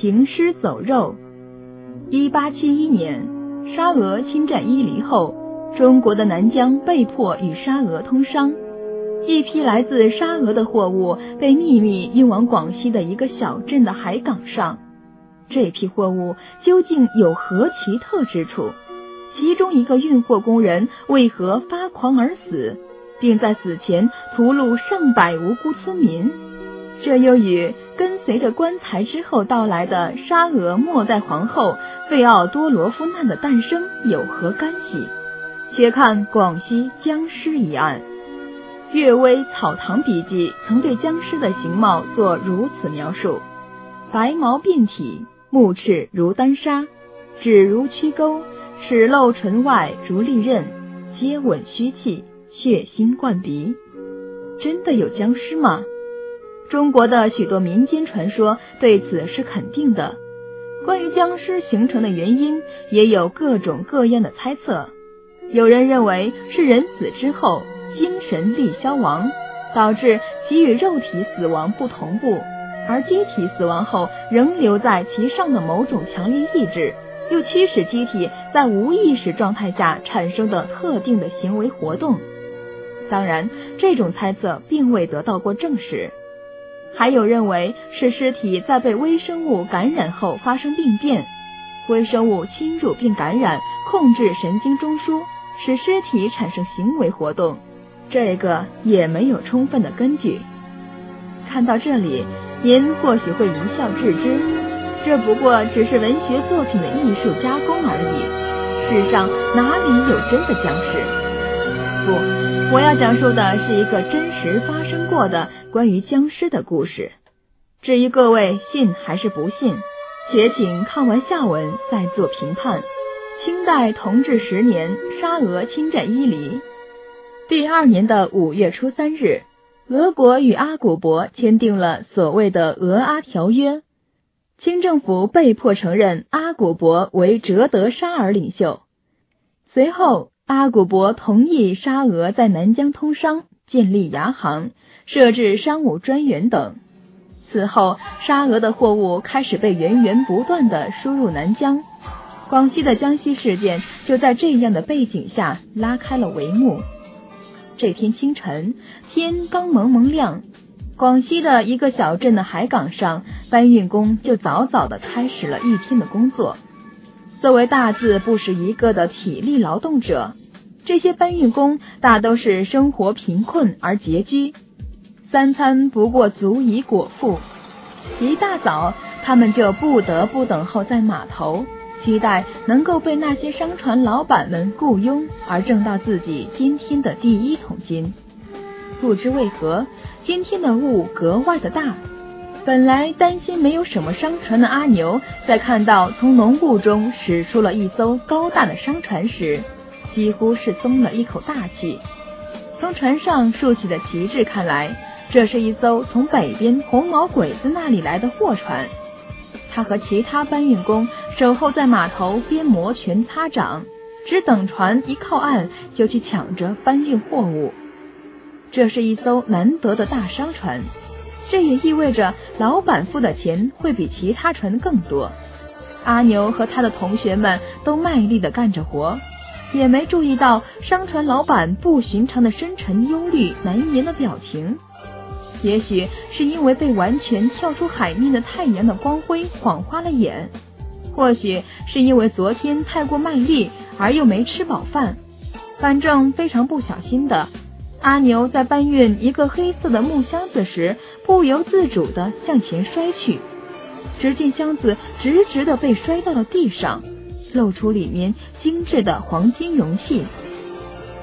行尸走肉。一八七一年，沙俄侵占伊犁后，中国的南疆被迫与沙俄通商，一批来自沙俄的货物被秘密运往广西的一个小镇的海港上。这批货物究竟有何奇特之处？其中一个运货工人为何发狂而死，并在死前屠戮上百无辜村民？这又与跟随着棺材之后到来的沙俄末代皇后费奥多罗夫娜的诞生有何干系？且看广西僵尸一案，《岳微草堂笔记》曾对僵尸的形貌做如此描述：白毛遍体。目赤如丹砂，指如曲钩，齿露唇外如利刃，接吻虚气，血腥灌鼻。真的有僵尸吗？中国的许多民间传说对此是肯定的。关于僵尸形成的原因，也有各种各样的猜测。有人认为是人死之后精神力消亡，导致其与肉体死亡不同步。而机体死亡后仍留在其上的某种强烈意志，又驱使机体在无意识状态下产生的特定的行为活动。当然，这种猜测并未得到过证实。还有认为是尸体在被微生物感染后发生病变，微生物侵入并感染，控制神经中枢，使尸体产生行为活动。这个也没有充分的根据。看到这里。您或许会一笑置之，这不过只是文学作品的艺术加工而已。世上哪里有真的僵尸？不，我要讲述的是一个真实发生过的关于僵尸的故事。至于各位信还是不信，且请看完下文再做评判。清代同治十年，沙俄侵占伊犁，第二年的五月初三日。俄国与阿古柏签订了所谓的《俄阿条约》，清政府被迫承认阿古柏为哲德沙尔领袖。随后，阿古柏同意沙俄在南疆通商、建立牙行、设置商务专员等。此后，沙俄的货物开始被源源不断的输入南疆。广西的江西事件就在这样的背景下拉开了帷幕。这天清晨，天刚蒙蒙亮，广西的一个小镇的海港上，搬运工就早早的开始了一天的工作。作为大字不识一个的体力劳动者，这些搬运工大都是生活贫困而拮据，三餐不过足以果腹。一大早，他们就不得不等候在码头。期待能够被那些商船老板们雇佣，而挣到自己今天的第一桶金。不知为何，今天的雾格外的大。本来担心没有什么商船的阿牛，在看到从浓雾中驶出了一艘高大的商船时，几乎是松了一口大气。从船上竖起的旗帜看来，这是一艘从北边红毛鬼子那里来的货船。他和其他搬运工守候在码头边，摩拳擦掌，只等船一靠岸就去抢着搬运货物。这是一艘难得的大商船，这也意味着老板付的钱会比其他船更多。阿牛和他的同学们都卖力的干着活，也没注意到商船老板不寻常的深沉、忧虑、难言的表情。也许是因为被完全跳出海面的太阳的光辉晃花了眼，或许是因为昨天太过卖力而又没吃饱饭，反正非常不小心的，阿牛在搬运一个黑色的木箱子时，不由自主的向前摔去，只见箱子直直的被摔到了地上，露出里面精致的黄金容器。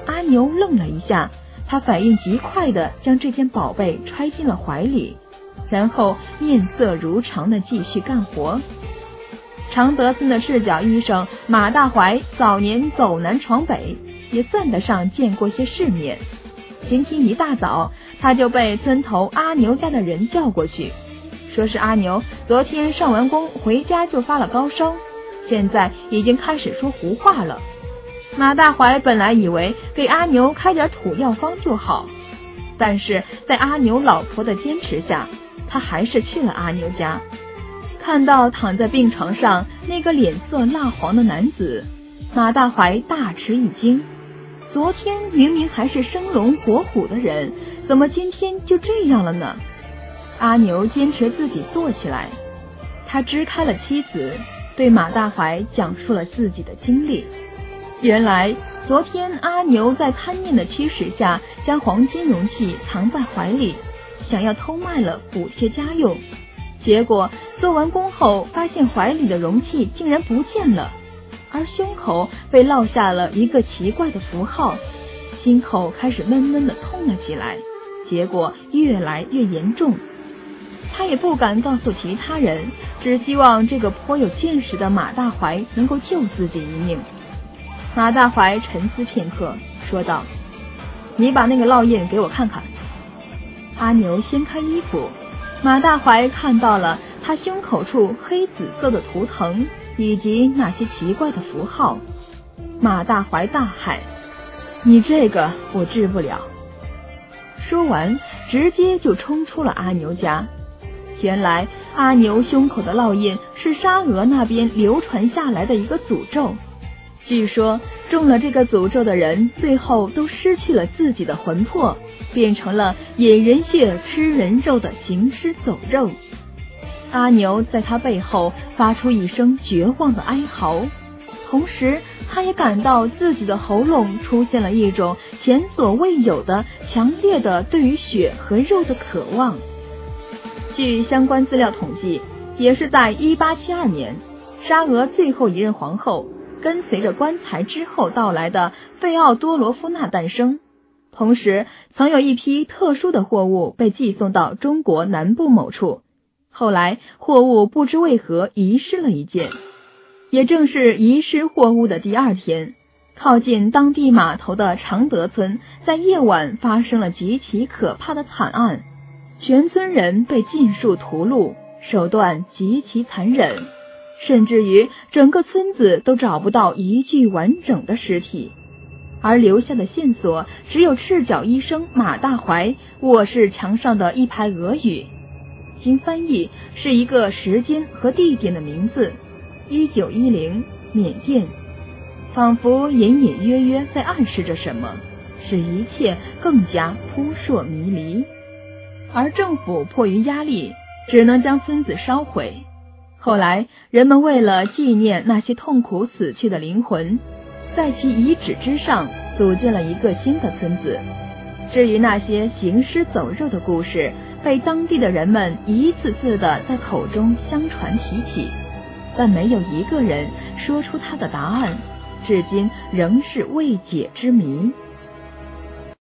阿牛愣了一下。他反应极快的将这件宝贝揣进了怀里，然后面色如常的继续干活。常德村的赤脚医生马大怀早年走南闯北，也算得上见过些世面。今天一大早，他就被村头阿牛家的人叫过去，说是阿牛昨天上完工回家就发了高烧，现在已经开始说胡话了。马大怀本来以为给阿牛开点土药方就好，但是在阿牛老婆的坚持下，他还是去了阿牛家。看到躺在病床上那个脸色蜡黄的男子，马大怀大吃一惊。昨天明明还是生龙活虎的人，怎么今天就这样了呢？阿牛坚持自己坐起来，他支开了妻子，对马大怀讲述了自己的经历。原来昨天阿牛在贪念的驱使下，将黄金容器藏在怀里，想要偷卖了补贴家用。结果做完工后，发现怀里的容器竟然不见了，而胸口被烙下了一个奇怪的符号，心口开始闷闷的痛了起来，结果越来越严重。他也不敢告诉其他人，只希望这个颇有见识的马大怀能够救自己一命。马大怀沉思片刻，说道：“你把那个烙印给我看看。”阿牛掀开衣服。马大怀看到了他胸口处黑紫色的图腾以及那些奇怪的符号，马大怀大喊：“你这个我治不了！”说完，直接就冲出了阿牛家。原来阿牛胸口的烙印是沙俄那边流传下来的一个诅咒，据说中了这个诅咒的人，最后都失去了自己的魂魄。变成了饮人血、吃人肉的行尸走肉。阿牛在他背后发出一声绝望的哀嚎，同时他也感到自己的喉咙出现了一种前所未有的强烈的对于血和肉的渴望。据相关资料统计，也是在一八七二年，沙俄最后一任皇后跟随着棺材之后到来的费奥多罗夫娜诞生。同时，曾有一批特殊的货物被寄送到中国南部某处，后来货物不知为何遗失了一件。也正是遗失货物的第二天，靠近当地码头的常德村，在夜晚发生了极其可怕的惨案，全村人被尽数屠戮，手段极其残忍，甚至于整个村子都找不到一具完整的尸体。而留下的线索只有赤脚医生马大怀卧室墙上的一排俄语，经翻译是一个时间和地点的名字，一九一零缅甸，仿佛隐隐约约在暗示着什么，使一切更加扑朔迷离。而政府迫于压力，只能将村子烧毁。后来，人们为了纪念那些痛苦死去的灵魂。在其遗址之上组建了一个新的村子。至于那些行尸走肉的故事，被当地的人们一次次的在口中相传提起，但没有一个人说出他的答案，至今仍是未解之谜。